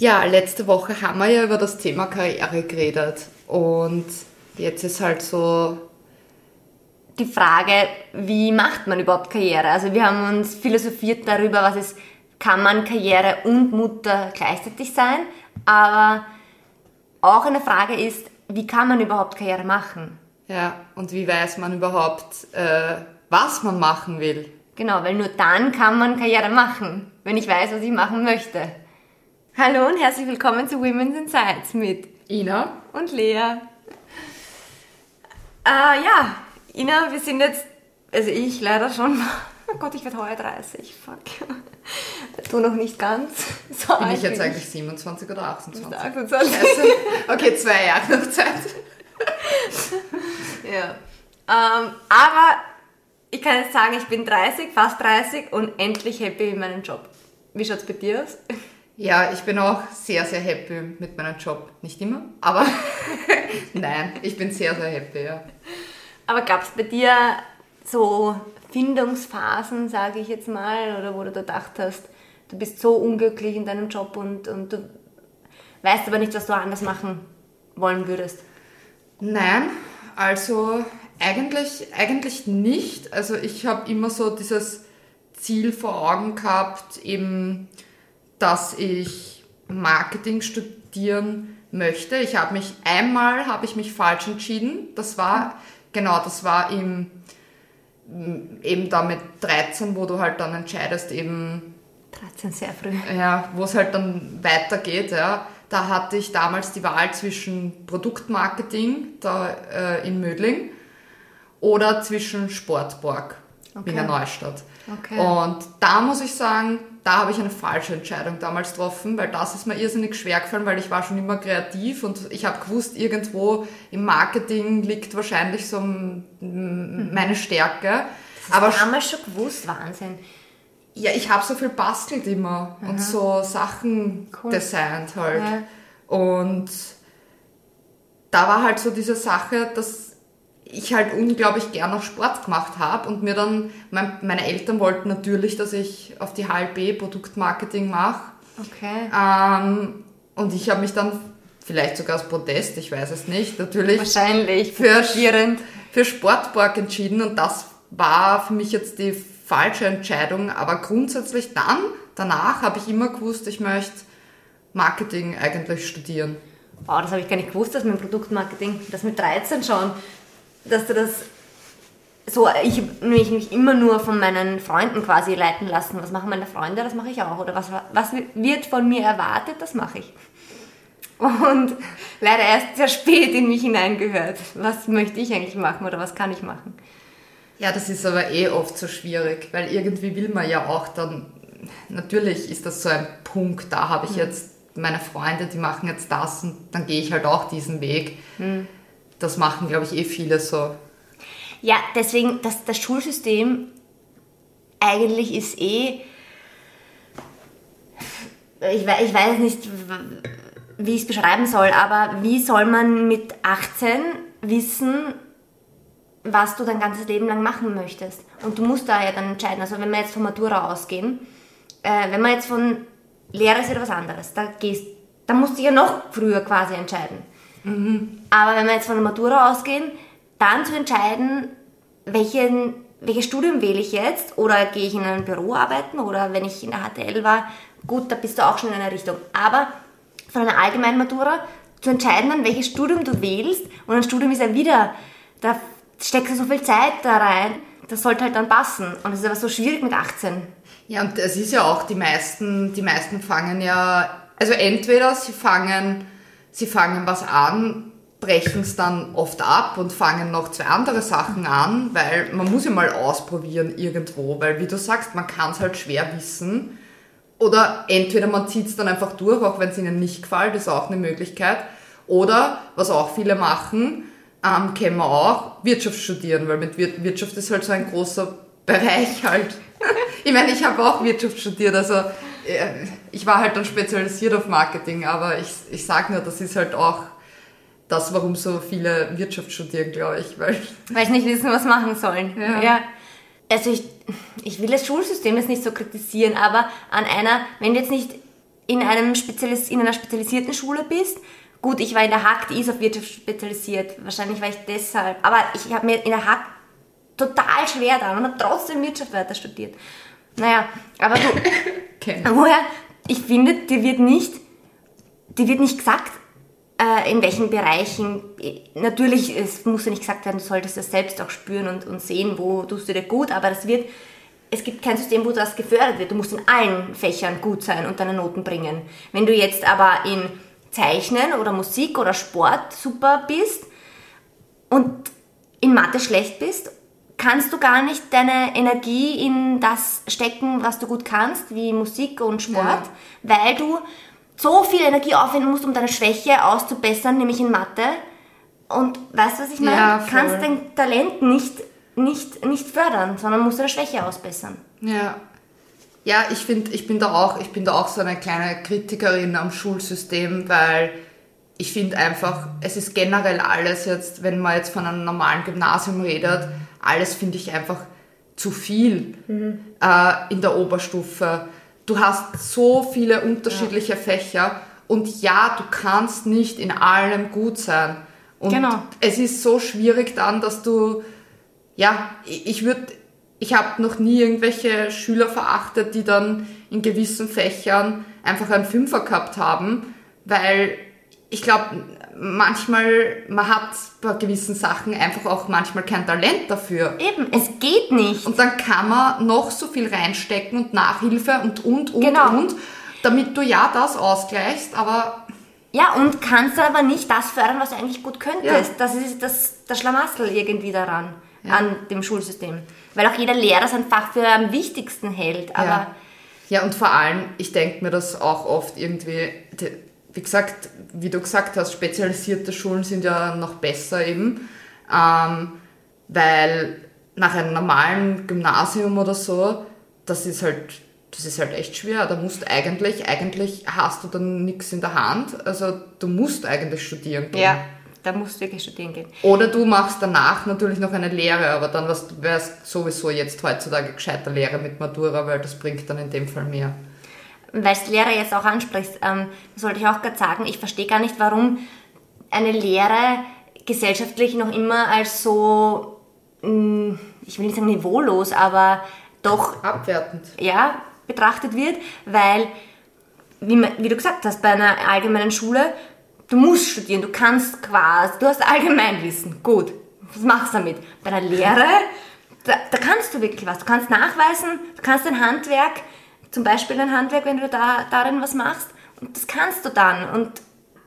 Ja, letzte Woche haben wir ja über das Thema Karriere geredet und jetzt ist halt so die Frage, wie macht man überhaupt Karriere? Also wir haben uns philosophiert darüber, was ist, kann man Karriere und Mutter gleichzeitig sein, aber auch eine Frage ist, wie kann man überhaupt Karriere machen? Ja, und wie weiß man überhaupt, äh, was man machen will? Genau, weil nur dann kann man Karriere machen, wenn ich weiß, was ich machen möchte. Hallo und herzlich willkommen zu Women's Insights mit Ina und Lea. Äh, ja, Ina, wir sind jetzt, also ich leider schon, oh Gott, ich werde heuer 30, fuck. Du noch nicht ganz. So bin ich jetzt eigentlich 27 oder 28? 28. Okay, zwei Jahre noch Zeit. ja. Ähm, aber ich kann jetzt sagen, ich bin 30, fast 30 und endlich happy in meinem Job. Wie schaut es bei dir aus? Ja, ich bin auch sehr, sehr happy mit meinem Job. Nicht immer, aber nein, ich bin sehr, sehr happy, ja. Aber gab es bei dir so Findungsphasen, sage ich jetzt mal, oder wo du da gedacht hast, du bist so unglücklich in deinem Job und, und du weißt aber nicht, was du anders machen wollen würdest? Nein, also eigentlich, eigentlich nicht. Also ich habe immer so dieses Ziel vor Augen gehabt, eben, dass ich Marketing studieren möchte. Ich habe mich einmal habe ich mich falsch entschieden. Das war genau, das war im eben da mit 13, wo du halt dann entscheidest eben 13 sehr früh. Ja, wo es halt dann weitergeht, ja. Da hatte ich damals die Wahl zwischen Produktmarketing da äh, in Mödling oder zwischen Sportborg, okay. Wiener Neustadt. Okay. Und da muss ich sagen, da habe ich eine falsche Entscheidung damals getroffen, weil das ist mir irrsinnig schwer gefallen, weil ich war schon immer kreativ und ich habe gewusst, irgendwo im Marketing liegt wahrscheinlich so meine Stärke. Das Aber damals schon gewusst, Wahnsinn. Ja, ich habe so viel bastelt immer Aha. und so Sachen cool. designt halt. Ja. Und da war halt so diese Sache, dass ich halt unglaublich gern noch Sport gemacht habe und mir dann, mein, meine Eltern wollten natürlich, dass ich auf die HLB Produktmarketing mache. Okay. Ähm, und ich habe mich dann, vielleicht sogar als Protest, ich weiß es nicht, natürlich. Wahrscheinlich, für, für Sportpark entschieden und das war für mich jetzt die falsche Entscheidung, aber grundsätzlich dann, danach habe ich immer gewusst, ich möchte Marketing eigentlich studieren. Wow, das habe ich gar nicht gewusst, dass mein Produktmarketing, das mit 13 schon dass du das so, ich habe mich immer nur von meinen Freunden quasi leiten lassen. Was machen meine Freunde, das mache ich auch. Oder was, was wird von mir erwartet, das mache ich. Und leider erst sehr spät in mich hineingehört. Was möchte ich eigentlich machen oder was kann ich machen? Ja, das ist aber eh oft so schwierig, weil irgendwie will man ja auch dann, natürlich ist das so ein Punkt, da habe ich mhm. jetzt meine Freunde, die machen jetzt das und dann gehe ich halt auch diesen Weg. Mhm das machen, glaube ich, eh viele so. Ja, deswegen, das, das Schulsystem eigentlich ist eh, ich, ich weiß nicht, wie ich es beschreiben soll, aber wie soll man mit 18 wissen, was du dein ganzes Leben lang machen möchtest? Und du musst da ja dann entscheiden. Also wenn wir jetzt von Matura ausgehen, äh, wenn man jetzt von Lehrer ist wieder was anderes, da gehst, da musst du ja noch früher quasi entscheiden. Mhm. Aber wenn wir jetzt von der Matura ausgehen, dann zu entscheiden, welchen, welches Studium wähle ich jetzt oder gehe ich in ein Büro arbeiten oder wenn ich in der HTL war, gut, da bist du auch schon in einer Richtung. Aber von einer allgemeinen Matura zu entscheiden, dann welches Studium du wählst und ein Studium ist ja wieder, da steckst du so viel Zeit da rein, das sollte halt dann passen. Und es ist aber so schwierig mit 18. Ja, und es ist ja auch, die meisten, die meisten fangen ja, also entweder sie fangen sie fangen was an, brechen es dann oft ab und fangen noch zwei andere Sachen an, weil man muss ja mal ausprobieren irgendwo, weil wie du sagst, man kann es halt schwer wissen. Oder entweder man zieht es dann einfach durch, auch wenn es ihnen nicht gefällt, ist auch eine Möglichkeit. Oder, was auch viele machen, ähm, kennen wir auch, Wirtschaft studieren, weil mit Wirtschaft ist halt so ein großer Bereich halt. ich meine, ich habe auch Wirtschaft studiert, also ich war halt dann spezialisiert auf Marketing, aber ich, ich sage nur, das ist halt auch das, warum so viele Wirtschaft studieren, glaube ich. Weil, weil sie nicht wissen, was machen sollen. Ja. ja. Also ich, ich will das Schulsystem jetzt nicht so kritisieren, aber an einer, wenn du jetzt nicht in, einem Spezialis in einer spezialisierten Schule bist. Gut, ich war in der Hack, die ist auf Wirtschaft spezialisiert. Wahrscheinlich war ich deshalb. Aber ich habe mir in der Hack total schwer da und habe trotzdem Wirtschaft weiter studiert. Naja, aber du, Okay. woher, ich finde, dir wird nicht, dir wird nicht gesagt, äh, in welchen Bereichen, äh, natürlich, es muss ja nicht gesagt werden, du solltest das selbst auch spüren und, und sehen, wo tust du dir gut, aber das wird, es gibt kein System, wo das gefördert wird. Du musst in allen Fächern gut sein und deine Noten bringen. Wenn du jetzt aber in Zeichnen oder Musik oder Sport super bist und in Mathe schlecht bist, kannst du gar nicht deine Energie in das stecken, was du gut kannst, wie Musik und Sport, Ja. weil du so viel Energie aufwenden musst, um deine Schwäche auszubessern, nämlich in Mathe. Und weißt du, was ich meine? Ja, du kannst dein Talent nicht, nicht, nicht fördern, sondern musst deine Schwäche ausbessern. Ja. Ja, ich finde, ich bin da auch, ich bin da auch so eine kleine Kritikerin am Schulsystem, weil ich finde einfach, es ist generell alles jetzt, wenn man jetzt von einem normalen Gymnasium redet, alles finde ich einfach zu viel äh, in der Oberstufe. Du hast so viele unterschiedliche Fächer und ja, du kannst nicht in allem gut sein. Und Genau. es ist so schwierig dann, dass du ja, ich ich würde, ich habe noch nie irgendwelche Schüler verachtet, die dann in gewissen Fächern einfach einen Fünfer gehabt haben, weil ich glaube, manchmal, man hat bei gewissen Sachen einfach auch manchmal kein Talent dafür. Eben, es geht nicht. Und dann kann man noch so viel reinstecken und Nachhilfe und, und, und, Genau. und, damit du ja das ausgleichst, aber Ja, und kannst aber nicht das fördern, was du eigentlich gut könntest. Ja. Das ist das, das Schlamassel irgendwie daran, an dem Schulsystem. Weil auch jeder Lehrer sein Fach für am wichtigsten hält. Aber Ja. ja, und vor allem, ich denke mir das auch oft irgendwie, wie gesagt, wie du gesagt hast, spezialisierte Schulen sind ja noch besser eben, ähm, weil nach einem normalen Gymnasium oder so, das ist halt, das ist halt echt schwer. Da musst eigentlich, eigentlich hast du dann nichts in der Hand, also du musst eigentlich studieren gehen. ja, da musst du wirklich studieren gehen. Oder du machst danach natürlich noch eine Lehre, aber dann wärst, wärst sowieso jetzt heutzutage gescheiter Lehre mit Matura, weil das bringt dann in dem Fall mehr. Weil du Lehrer jetzt auch ansprichst, ähm, das wollte ich auch gerade sagen, ich verstehe gar nicht, warum eine Lehre gesellschaftlich noch immer als so, mh, ich will nicht sagen niveaulos, aber doch Abwertend. ja, betrachtet wird, weil, wie, man- wie du gesagt hast, bei einer allgemeinen Schule, du musst studieren, du kannst quasi, du hast Allgemeinwissen, gut, was machst du damit? Bei einer Lehre, da, da kannst du wirklich was, du kannst nachweisen, du kannst ein Handwerk, zum Beispiel ein Handwerk, wenn du da darin was machst, und das kannst du dann, und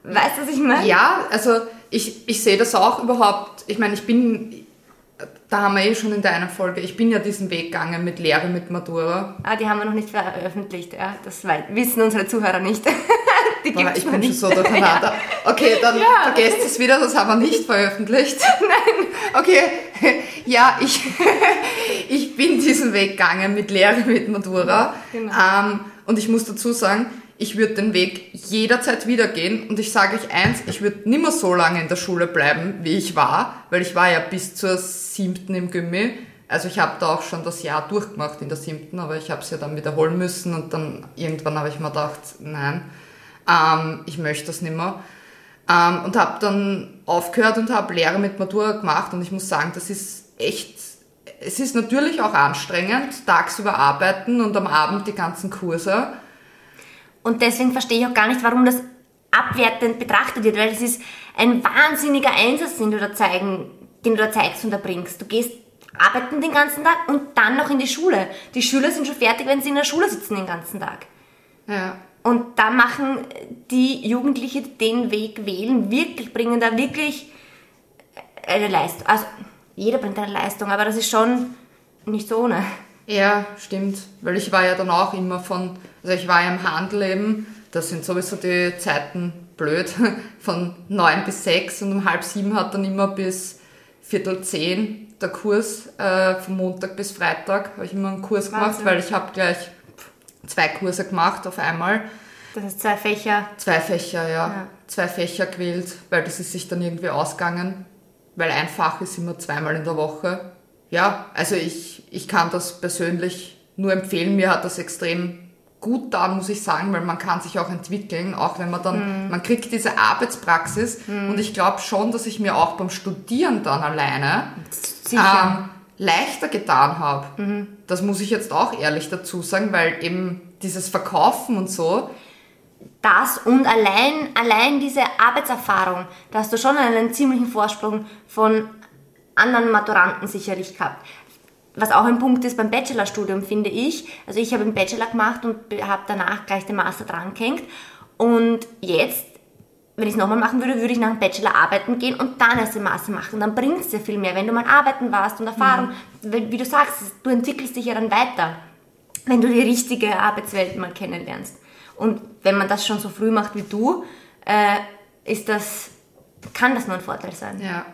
weißt du, was ich meine? Ja, also ich, ich sehe das auch überhaupt. Ich meine, ich bin, da haben wir eh schon in der einen Folge, ich bin ja diesen Weg gegangen mit Lehre, mit Matura. Ah, die haben wir noch nicht veröffentlicht, ja, das wissen unsere Zuhörer nicht. die Aber gibt's ich noch bin schon nicht. so durcheinander. Okay, dann Ja. vergesst es wieder, das haben wir nicht veröffentlicht. Nein. Okay, ja, ich, ich bin diesen Weg gegangen mit Lehre, mit Matura. genau. ähm, und ich muss dazu sagen, ich würde den Weg jederzeit wieder gehen. Und ich sage euch eins, ich würde nimmer so lange in der Schule bleiben, wie ich war, weil ich war ja bis zur siebten im Gimmi. Also ich habe da auch schon das Jahr durchgemacht in der siebten, aber ich habe es ja dann wiederholen müssen und dann irgendwann habe ich mir gedacht, nein, ähm, ich möchte das nimmer. Ähm, und habe dann aufgehört und habe Lehre mit Matura gemacht und ich muss sagen, das ist echt, es ist natürlich auch anstrengend, tagsüber arbeiten und am Abend die ganzen Kurse. Und deswegen verstehe ich auch gar nicht, warum das abwertend betrachtet wird, weil es ist ein wahnsinniger Einsatz, den du da zeigen, den du da zeigst und erbringst. Du gehst arbeiten den ganzen Tag und dann noch in die Schule. Die Schüler sind schon fertig, wenn sie in der Schule sitzen den ganzen Tag. Ja. Und da machen die Jugendlichen, den Weg wählen, wirklich, bringen da wirklich eine Leistung. Also, jeder bringt eine Leistung, aber das ist schon nicht so ohne. Ja, stimmt. Weil ich war ja dann auch immer von, also ich war ja im Handel eben, da sind sowieso die Zeiten blöd, von neun bis sechs und um halb sieben hat dann immer bis Viertel zehn der Kurs, äh, von Montag bis Freitag habe ich immer einen Kurs gemacht, Wahnsinn. weil ich habe gleich zwei Kurse gemacht auf einmal. Das ist zwei Fächer. Zwei Fächer, ja. Ja. Zwei Fächer gewählt, weil das ist sich dann irgendwie ausgegangen. Weil ein Fach ist immer zweimal in der Woche. Ja, also ich, ich kann das persönlich nur empfehlen. Mir hat das extrem gut da, muss ich sagen, weil man kann sich auch entwickeln, auch wenn man dann, man kriegt diese Arbeitspraxis und ich glaube schon, dass ich mir auch beim Studieren dann alleine Sicher. ähm, leichter getan habe. Das muss ich jetzt auch ehrlich dazu sagen, weil eben dieses Verkaufen und so, das und allein, allein diese Arbeitserfahrung, da hast du schon einen ziemlichen Vorsprung von anderen Maturanten sicherlich gehabt. Was auch ein Punkt ist beim Bachelorstudium, finde ich. Also ich habe einen Bachelor gemacht und habe danach gleich den Master dran gehängt. Und jetzt, wenn ich es nochmal machen würde, würde ich nach dem Bachelor arbeiten gehen und dann erst den Master machen. Dann bringt es dir viel mehr, wenn du mal arbeiten warst und Erfahrung. Wie wie du sagst, du entwickelst dich ja dann weiter, wenn du die richtige Arbeitswelt mal kennenlernst. Und wenn man das schon so früh macht wie du, äh, ist das, kann das nur ein Vorteil sein. Ja,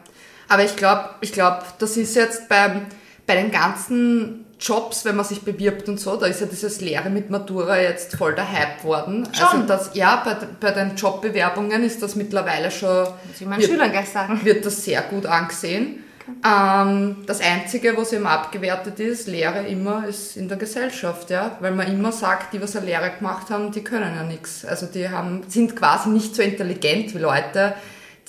aber ich glaube, ich glaube, das ist jetzt beim, bei den ganzen Jobs, wenn man sich bewirbt und so, da ist ja dieses Lehre mit Matura jetzt voll der Hype worden. Also Schon? das, ja, bei, bei den Jobbewerbungen ist das mittlerweile schon, ich meinen wird, Schülern gleich sagen. wird das sehr gut angesehen. Ähm, das Einzige, was eben abgewertet ist, Lehre immer, ist in der Gesellschaft, ja, weil man immer sagt, die, was eine Lehre gemacht haben, die können ja nichts. Also die haben, sind quasi nicht so intelligent wie Leute,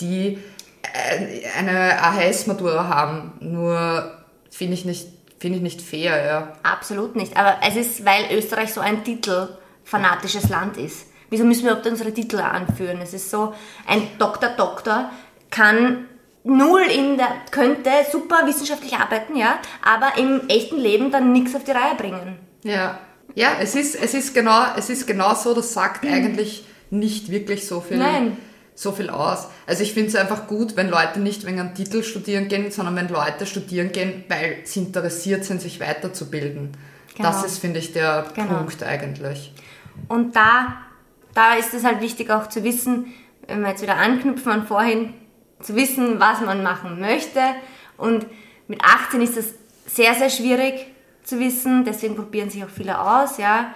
die äh, eine AHS-Matura haben. Nur finde ich nicht, finde ich nicht fair, ja. Absolut nicht. Aber es ist, weil Österreich so ein titelfanatisches Land ist. Wieso müssen wir überhaupt unsere Titel anführen? Es ist so, ein Doktor, Doktor kann null in der, könnte super wissenschaftlich arbeiten, ja, aber im echten Leben dann nichts auf die Reihe bringen. Ja, ja, es ist, es ist genau, es ist genau so, das sagt eigentlich nicht wirklich so viel, Nein. So viel aus. Also ich finde es einfach gut, wenn Leute nicht wegen einem Titel studieren gehen, sondern wenn Leute studieren gehen, weil sie interessiert sind, sich weiterzubilden. Genau. Das ist, finde ich, der Genau. Punkt eigentlich. Und da, da ist es halt wichtig auch zu wissen, wenn wir jetzt wieder anknüpfen an vorhin, zu wissen, was man machen möchte. Und mit 18 ist das sehr, sehr schwierig zu wissen, deswegen probieren sich auch viele aus, ja.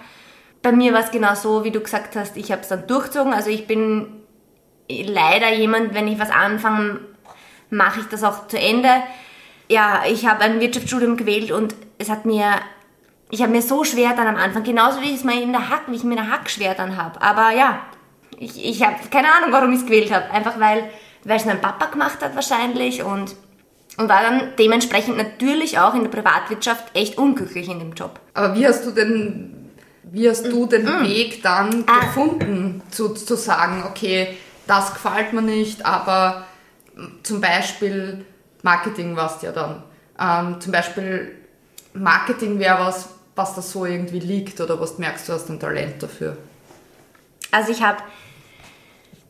Bei mir war es genau so, wie du gesagt hast, ich habe es dann durchzogen. Also ich bin leider jemand, wenn ich was anfange, mache ich das auch zu Ende. Ja, ich habe ein Wirtschaftsstudium gewählt und es hat mir, ich habe mir so schwer dann am Anfang, genauso wie ich es mir in der Hack, wie ich mir in der Hack schwer dann habe. Aber ja, ich, ich habe keine Ahnung, warum ich es gewählt habe. Einfach weil weil es mein Papa gemacht hat wahrscheinlich und, und war dann dementsprechend natürlich auch in der Privatwirtschaft echt unglücklich in dem Job. Aber wie hast du denn, wie hast du den Mm. Weg dann Ah. gefunden, zu, zu sagen, okay, das gefällt mir nicht, aber zum Beispiel Marketing warst ja dann. Ähm, zum Beispiel Marketing wäre was, was da so irgendwie liegt oder was merkst, du hast ein Talent dafür. Also ich habe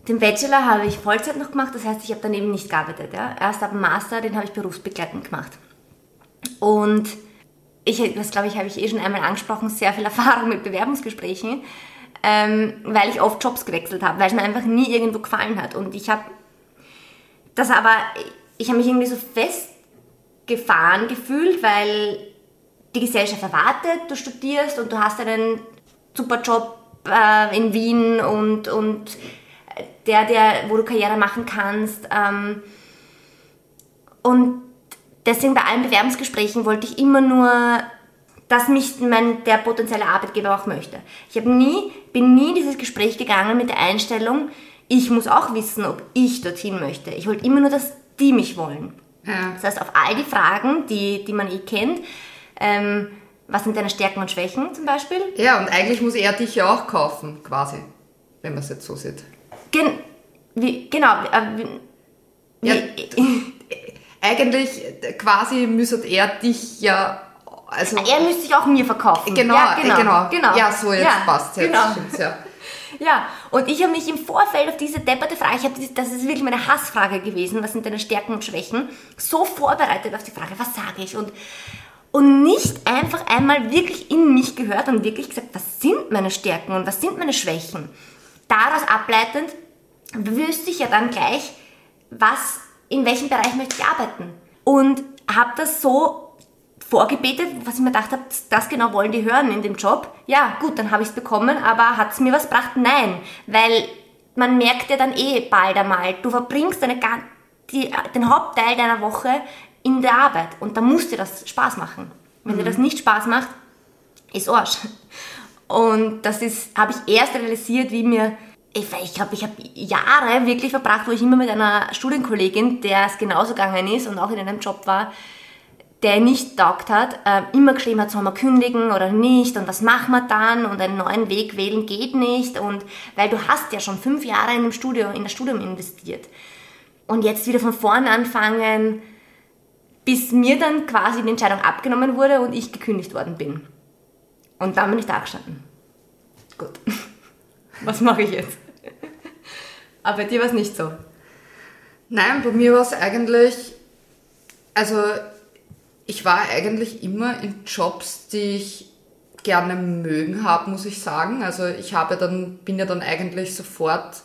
den Bachelor habe ich Vollzeit noch gemacht, das heißt, ich habe dann eben nicht gearbeitet. Ja. Erst ab dem Master, den habe ich berufsbegleitend gemacht. Und ich, das glaube ich, habe ich eh schon einmal angesprochen, sehr viel Erfahrung mit Bewerbungsgesprächen, ähm, weil ich oft Jobs gewechselt habe, weil es mir einfach nie irgendwo gefallen hat. Und ich habe das aber, ich habe mich irgendwie so festgefahren gefühlt, weil die Gesellschaft erwartet, du studierst und du hast einen super Job äh, in Wien und, und der, der, wo du Karriere machen kannst. Ähm, und deswegen bei allen Bewerbungsgesprächen wollte ich immer nur, dass mich mein, der potenzielle Arbeitgeber auch möchte. Ich habe nie, bin nie in dieses Gespräch gegangen mit der Einstellung, ich muss auch wissen, ob ich dorthin möchte. Ich wollte immer nur, dass die mich wollen. Ja. Das heißt, auf all die Fragen, die, die man eh kennt, ähm, was sind deine Stärken und Schwächen zum Beispiel? ja, und eigentlich muss er dich ja auch kaufen, quasi, wenn man es jetzt so sieht. Gen wie, genau. Äh, wie, Ja, Eigentlich quasi müsste er dich ja, also er müsste sich auch mir verkaufen. genau, ja, äh, genau, genau. ja, so jetzt Ja, passt jetzt, Genau. stimmt's, ja. Ja, und ich habe mich im Vorfeld auf diese depperte Frage, ich hab, das- das ist wirklich meine Hassfrage gewesen, was sind deine Stärken und Schwächen, so vorbereitet auf die Frage, was sage ich? Und, und nicht einfach einmal wirklich in mich gehört und wirklich gesagt, was sind meine Stärken und was sind meine Schwächen? Daraus ableitend wüsste ich ja dann gleich, was, in welchem Bereich möchte ich arbeiten. Und habe das so vorgebetet, was ich mir gedacht habe, das genau wollen die hören in dem Job. Ja, gut, dann habe ich es bekommen, aber hat es mir was gebracht? Nein, weil man merkt ja dann eh bald einmal, du verbringst deine, die, den Hauptteil deiner Woche in der Arbeit und da muss dir das Spaß machen. Wenn dir das nicht Spaß macht, ist Arsch. Und das ist, habe ich erst realisiert, wie mir, ich, ich glaube, ich habe Jahre wirklich verbracht, wo ich immer mit einer Studienkollegin, der es genauso gegangen ist und auch in einem Job war, der nicht taugt hat, äh, immer geschrieben hat, soll man kündigen oder nicht und was machen wir dann und einen neuen Weg wählen geht nicht und weil du hast ja schon fünf Jahre in, dem Studium, in das Studium investiert und jetzt wieder von vorne anfangen, bis mir dann quasi die Entscheidung abgenommen wurde und ich gekündigt worden bin. Und dann bin ich da gestanden. Gut, was mache ich jetzt? Aber bei dir war es nicht so. Nein, bei mir war es eigentlich, also ich war eigentlich immer in Jobs, die ich gerne mögen habe, muss ich sagen. Also ich habe dann, bin ja dann eigentlich sofort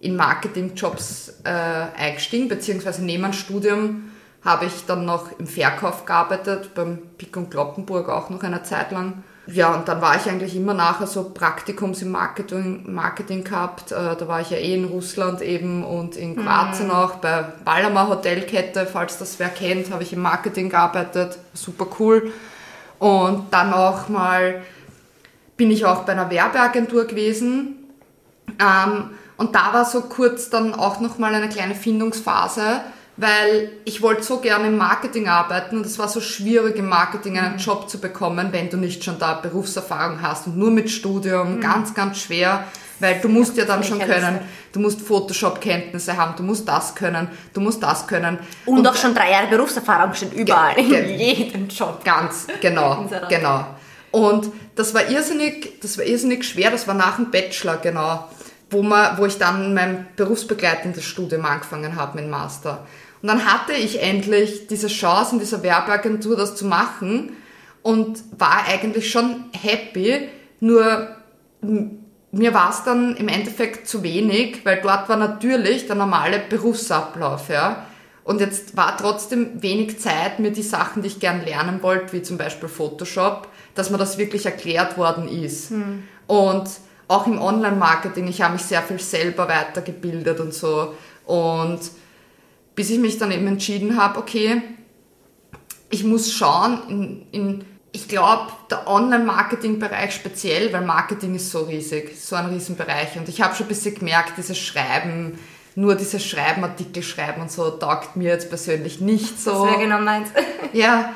in Marketingjobs äh, eingestiegen, beziehungsweise neben dem Studium habe ich dann noch im Verkauf gearbeitet, beim Pick und Kloppenburg auch noch eine Zeit lang. Ja, und dann war ich eigentlich immer nachher so Praktikums im Marketing, Marketing gehabt. Äh, da war ich ja eh in Russland eben und in Kroatien mhm. auch bei Ballermann Hotelkette, falls das wer kennt, habe ich im Marketing gearbeitet. Super cool. Und dann auch mal bin ich auch bei einer Werbeagentur gewesen. Ähm, und da war so kurz dann auch nochmal eine kleine Findungsphase, weil ich wollte so gerne im Marketing arbeiten und es war so schwierig im Marketing einen mhm. Job zu bekommen, wenn du nicht schon da Berufserfahrung hast und nur mit Studium, mhm. ganz, ganz schwer, weil du musst ja dann schon können, du musst Photoshop-Kenntnisse haben, du musst das können, du musst das können. Und, und auch schon drei Jahre Berufserfahrung schon überall, in jedem Job. Ganz, genau, genau. Und das war irrsinnig, das war irrsinnig schwer, das war nach dem Bachelor, genau, wo, man, wo ich dann mein berufsbegleitendes Studium angefangen habe mit Master. Und dann hatte ich endlich diese Chance in dieser Werbeagentur das zu machen und war eigentlich schon happy, nur mir war es dann im Endeffekt zu wenig, weil dort war natürlich der normale Berufsablauf, ja. Und jetzt war trotzdem wenig Zeit, mir die Sachen, die ich gern lernen wollte, wie zum Beispiel Photoshop, dass mir das wirklich erklärt worden ist. Hm. Und auch im Online-Marketing, ich habe mich sehr viel selber weitergebildet und so. Und bis ich mich dann eben entschieden habe, okay, ich muss schauen, in, in ich glaube, der Online-Marketing-Bereich speziell, weil Marketing ist so riesig, so ein Riesenbereich. Und ich habe schon ein bisschen gemerkt, dieses Schreiben, nur dieses Schreiben, Artikel schreiben und so, taugt mir jetzt persönlich nicht so. Das wäre genau meins. ja,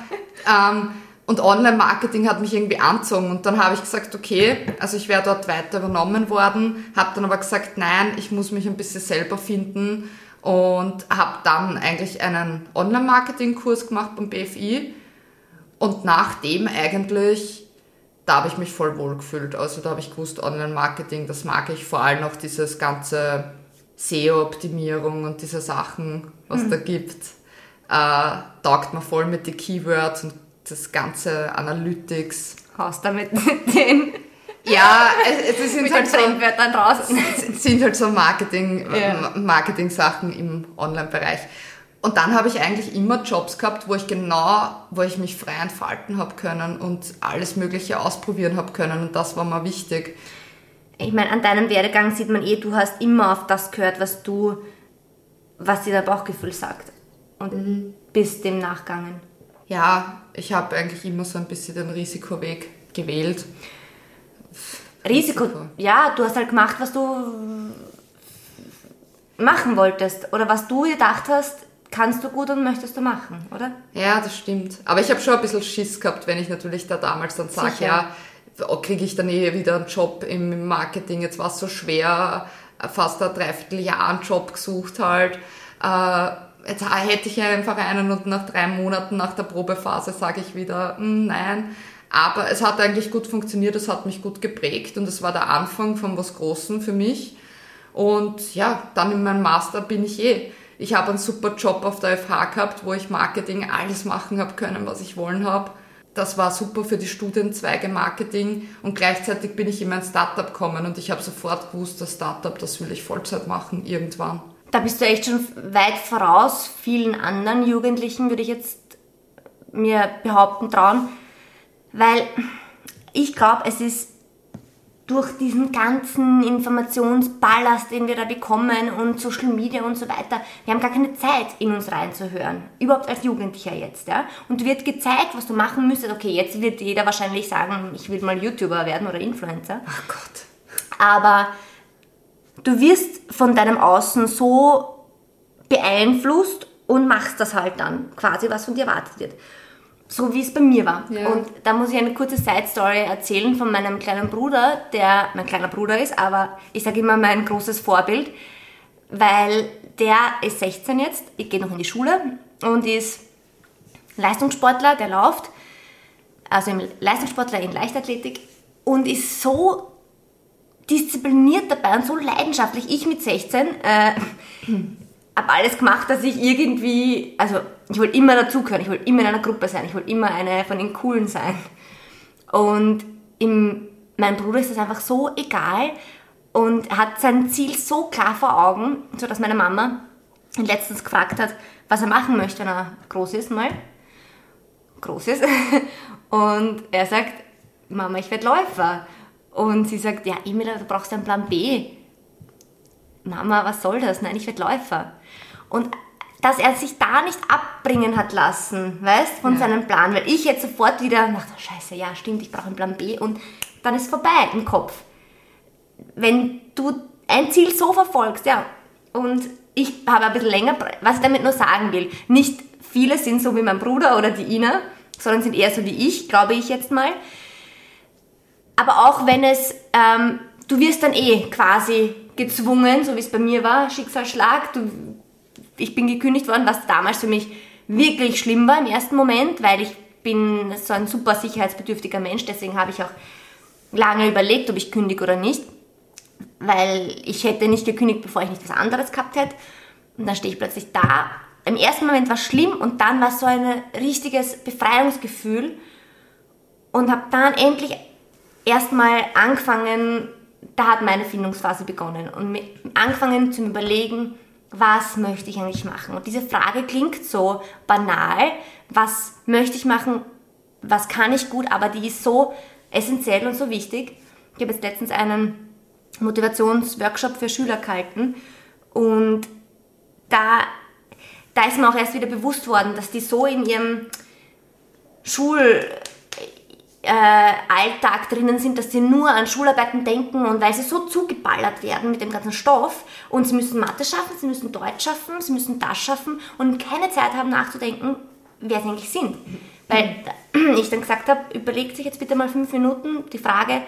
ähm, und Online-Marketing hat mich irgendwie anzogen. Und dann habe ich gesagt, okay, also ich wäre dort weiter übernommen worden, habe dann aber gesagt, nein, ich muss mich ein bisschen selber finden und habe dann eigentlich einen Online-Marketing-Kurs gemacht beim BFI und nachdem eigentlich, da habe ich mich voll wohl gefühlt. Also da habe ich gewusst, Online-Marketing, das mag ich vor allem auch dieses ganze SEO-Optimierung und diese Sachen, was mhm. da gibt, äh, taugt mir voll mit den Keywords und das ganze Analytics. Haust damit den ja, es, sind halt so. Es sind halt so Marketing, ja. Marketing-Sachen im Online-Bereich. Und dann habe ich eigentlich immer Jobs gehabt, wo ich genau, wo ich mich frei entfalten habe können und alles Mögliche ausprobieren habe können. Und das war mir wichtig. Ich meine, an deinem Werdegang sieht man eh, du hast immer auf das gehört, was du, was dir dein Bauchgefühl sagt. Und mhm. bist dem nachgegangen. Ja, ich habe eigentlich immer so ein bisschen den Risikoweg gewählt. Risiko. Risiko. Ja, du hast halt gemacht, was du machen wolltest oder was du gedacht hast, kannst du gut und möchtest du machen, oder? Ja, das stimmt. Aber ich habe schon ein bisschen Schiss gehabt, wenn ich natürlich da damals dann sage, ja, kriege ich dann eh wieder einen Job im Marketing. Jetzt war es so schwer, fast ein Dreivierteljahr einen Job gesucht halt. Äh, jetzt hätte ich einfach einen und nach drei Monaten nach der Probephase sage ich wieder, hm, nein. Aber es hat eigentlich gut funktioniert, es hat mich gut geprägt und es war der Anfang von was Großem für mich. Und ja, dann in meinem Master bin ich eh. Ich habe einen super Job auf der FH gehabt, wo ich Marketing alles machen habe können, was ich wollen habe. Das war super für die Studienzweige Marketing und gleichzeitig bin ich in mein Startup gekommen und ich habe sofort gewusst, das Startup, das will ich Vollzeit machen irgendwann. Da bist du echt schon weit voraus vielen anderen Jugendlichen, würde ich jetzt mir behaupten trauen. Weil ich glaube, es ist, durch diesen ganzen Informationsballast, den wir da bekommen und Social Media und so weiter, wir haben gar keine Zeit, in uns reinzuhören. Überhaupt als Jugendlicher jetzt, ja. Und wird gezeigt, was du machen müsstest. Okay, jetzt wird jeder wahrscheinlich sagen, ich will mal YouTuber werden oder Influencer. Ach Gott. Aber du wirst von deinem Außen so beeinflusst und machst das halt dann, quasi was von dir erwartet wird so wie es bei mir war. Ja. Und da muss ich eine kurze Side-Story erzählen von meinem kleinen Bruder, der mein kleiner Bruder ist, aber ich sage immer mein großes Vorbild, weil der ist 16 jetzt, ich gehe noch in die Schule und ist Leistungssportler, der läuft, also im Leistungssportler in Leichtathletik und ist so diszipliniert dabei und so leidenschaftlich. Ich mit 16 äh, habe alles gemacht, dass ich irgendwie, also ich wollte immer dazugehören, ich wollte immer in einer Gruppe sein, ich wollte immer eine von den Coolen sein. Und im, meinem Bruder ist das einfach so egal und er hat sein Ziel so klar vor Augen, so dass meine Mama ihn letztens gefragt hat, was er machen möchte, wenn er groß ist mal. Groß ist. Und er sagt, Mama, ich werde Läufer. Und sie sagt, ja, Emila, du brauchst einen Plan B. Mama, was soll das? Nein, ich werde Läufer. Und dass er sich da nicht abbringen hat lassen, weißt, von Ja. seinem Plan, weil ich jetzt sofort wieder dachte, scheiße, ja, stimmt, ich brauche einen Plan B und dann ist vorbei im Kopf. Wenn du ein Ziel so verfolgst, ja, und ich habe ein bisschen länger, was ich damit nur sagen will, nicht viele sind so wie mein Bruder oder die Ina, sondern sind eher so wie ich, glaube ich jetzt mal. Aber auch wenn es, ähm, du wirst dann eh quasi gezwungen, so wie es bei mir war, Schicksalsschlag, du, ich bin gekündigt worden, was damals für mich wirklich schlimm war im ersten Moment, weil ich bin so ein super sicherheitsbedürftiger Mensch, deswegen habe ich auch lange überlegt, ob ich kündige oder nicht, weil ich hätte nicht gekündigt, bevor ich nicht was anderes gehabt hätte. Und dann stehe ich plötzlich da. Im ersten Moment war es schlimm und dann war es so ein richtiges Befreiungsgefühl und habe dann endlich erstmal angefangen, da hat meine Findungsphase begonnen und angefangen zu überlegen, was möchte ich eigentlich machen? Und diese Frage klingt so banal, was möchte ich machen, was kann ich gut, aber die ist so essentiell und so wichtig. Ich habe jetzt letztens einen Motivationsworkshop für Schüler gehalten und da, da ist mir auch erst wieder bewusst worden, dass die so in ihrem Schul, Alltag drinnen sind, dass sie nur an Schularbeiten denken und weil sie so zugeballert werden mit dem ganzen Stoff und sie müssen Mathe schaffen, sie müssen Deutsch schaffen, sie müssen das schaffen und keine Zeit haben nachzudenken, wer sie eigentlich sind. Weil ich dann gesagt habe, überlegt sich jetzt bitte mal fünf Minuten die Frage,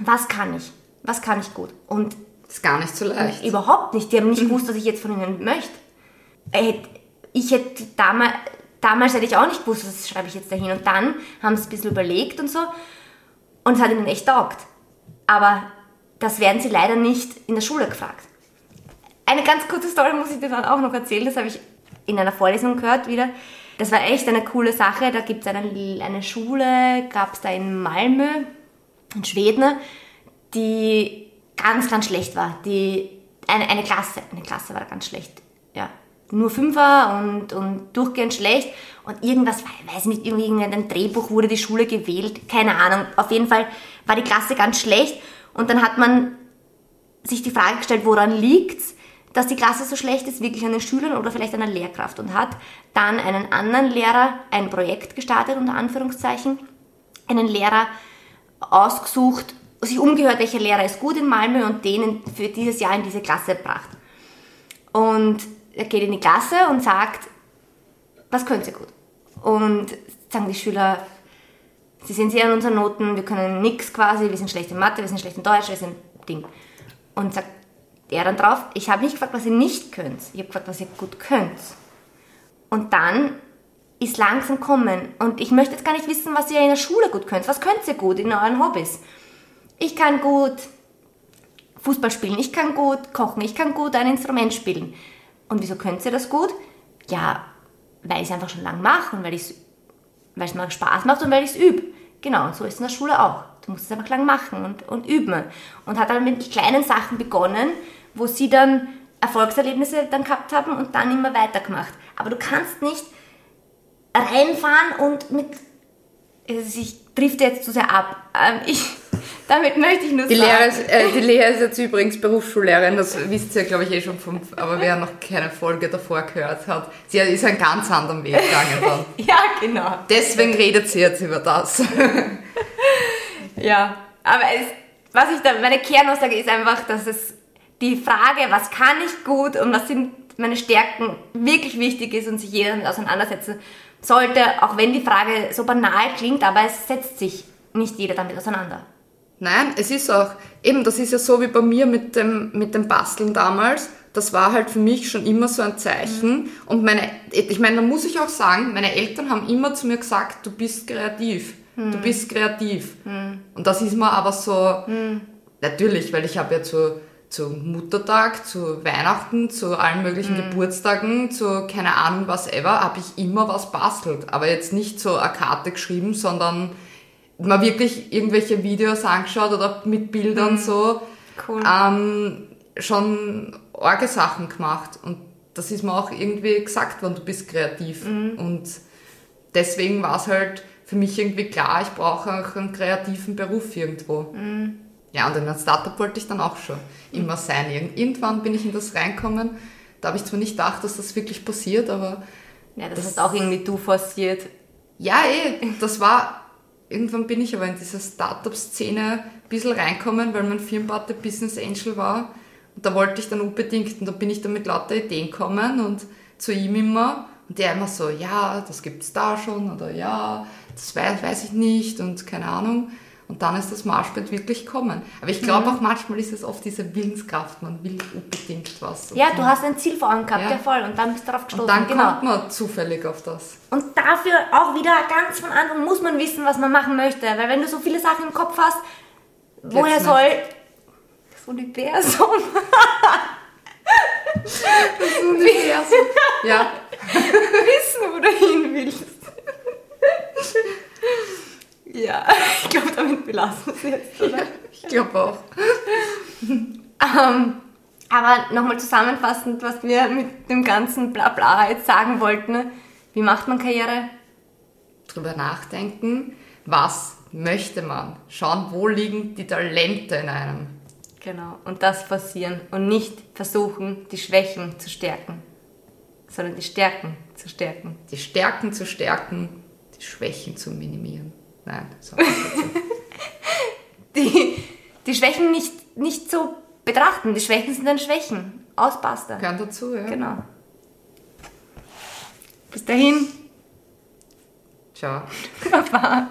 was kann ich? Was kann ich gut? Und Das ist gar nicht so leicht. Überhaupt nicht. Die haben nicht gewusst, was ich jetzt von ihnen möchte. Äh, Ich hätte damals, damals hätte ich auch nicht gewusst, was schreibe ich jetzt dahin. Und dann haben sie ein bisschen überlegt und so. Und es hat ihnen echt taugt. Aber das werden sie leider nicht in der Schule gefragt. Eine ganz kurze Story muss ich dir dann auch noch erzählen. Das habe ich in einer Vorlesung gehört wieder. Das war echt eine coole Sache. Da gibt es eine, eine Schule, gab es da in Malmö, in Schweden, die ganz, ganz schlecht war. Die, eine, eine Klasse, eine Klasse war ganz schlecht. Nur Fünfer und, und durchgehend schlecht. Und irgendwas, weiß nicht, irgendwie in einem Drehbuch wurde die Schule gewählt. Keine Ahnung. Auf jeden Fall war die Klasse ganz schlecht. Und dann hat man sich die Frage gestellt, woran liegt's, dass die Klasse so schlecht ist, wirklich an den Schülern oder vielleicht an der Lehrkraft und hat dann einen anderen Lehrer ein Projekt gestartet, unter Anführungszeichen, einen Lehrer ausgesucht, sich umgehört, welcher Lehrer ist gut in Malmö und den für dieses Jahr in diese Klasse gebracht. Und er geht in die Klasse und sagt, was könnt ihr gut? Und sagen die Schüler, sie sehen sehr an unseren Noten, wir können nichts quasi, wir sind schlecht in Mathe, wir sind schlecht in Deutsch, wir sind Ding. Und sagt er dann drauf, ich habe nicht gefragt, was ihr nicht könnt, ich habe gefragt, was ihr gut könnt. Und dann ist langsam kommen. Und ich möchte jetzt gar nicht wissen, was ihr in der Schule gut könnt. Was könnt ihr gut in euren Hobbys? Ich kann gut Fußball spielen, ich kann gut kochen, ich kann gut ein Instrument spielen. Und wieso könnt ihr das gut? Ja, weil ich es einfach schon lange mache und weil es mir Spaß macht und weil ich es übe. Genau, und so ist es in der Schule auch. Du musst es einfach lang machen und, und üben. Und hat dann mit kleinen Sachen begonnen, wo sie dann Erfolgserlebnisse dann gehabt haben und dann immer weitergemacht. Aber du kannst nicht reinfahren und mit. Also ich drifte jetzt zu sehr ab. Ähm, ich Damit möchte ich nur Die, sagen. Lehre ist, äh, die Lea ist jetzt übrigens Berufsschullehrerin, das wisst ihr, glaube ich, eh schon vom, aber wer noch keine Folge davor gehört hat, sie ist einen ganz anderen Weg gegangen dann. Ja, genau. Deswegen redet sie jetzt über das. Ja, aber es, was ich da, meine Kernaussage ist einfach, dass es die Frage, was kann ich gut und was sind meine Stärken, wirklich wichtig ist und sich jeder damit auseinandersetzen sollte, auch wenn die Frage so banal klingt, aber es setzt sich nicht jeder damit auseinander. Nein, es ist auch, eben, das ist ja so wie bei mir mit dem, mit dem Basteln damals. Das war halt für mich schon immer so ein Zeichen. Und meine, ich meine, da muss ich auch sagen, meine Eltern haben immer zu mir gesagt, du bist kreativ. Du bist kreativ. Und das ist mir aber so, natürlich, weil ich habe ja zu, zu Muttertag, zu Weihnachten, zu allen möglichen Geburtstagen, zu keine Ahnung was ever, habe ich immer was bastelt. Aber jetzt nicht so eine Karte geschrieben, sondern mal wirklich irgendwelche Videos angeschaut oder mit Bildern so Cool. ähm, schon arge Sachen gemacht. Und das ist mir auch irgendwie gesagt worden, du bist kreativ. Und deswegen war es halt für mich irgendwie klar, ich brauche auch einen kreativen Beruf irgendwo. Ja, und in einem Startup wollte ich dann auch schon immer sein. Irgend- Irgendwann bin ich in das reinkommen. Da habe ich zwar nicht gedacht, dass das wirklich passiert, aber Ja, das, hast auch irgendwie du forciert. ja, eh, das war. Irgendwann bin ich aber in diese Startup-Szene ein bisschen reinkommen, weil mein Firmenpate Business Angel war. Und da wollte ich dann unbedingt, und da bin ich dann mit lauter Ideen gekommen und zu ihm immer. Und der immer so, ja, das gibt's da schon, oder ja, das weiß, weiß ich nicht und keine Ahnung. Und dann ist das Marschband wirklich kommen. Aber ich glaube auch manchmal ist es oft diese Willenskraft, man will unbedingt was. Ja, du hast ein Ziel vor Augen gehabt, Ja. ja, voll. Und dann bist du darauf gestoßen. und dann genau. kommt man zufällig auf das. Und dafür auch wieder ganz von Anfang muss man wissen, was man machen möchte. Weil wenn du so viele Sachen im Kopf hast, woher soll das Universum Das Universum. Ja, wissen, wo du hin willst? Ja, ich glaube, damit belassen wir es jetzt, oder? ich glaube auch. Ähm, aber nochmal zusammenfassend, was wir mit dem ganzen Blabla jetzt sagen wollten. Wie macht man Karriere? drüber nachdenken, was möchte man? Schauen, wo liegen die Talente in einem? Genau. Und das forcieren und nicht versuchen, die Schwächen zu stärken, sondern die Stärken zu stärken. Die Stärken zu stärken, die Schwächen zu minimieren. Nein, so. Die, die Schwächen nicht, nicht so betrachten. Die Schwächen sind dann Schwächen. Aus, basta. gehören dazu, ja. Genau. Bis dahin. Ciao. Baba.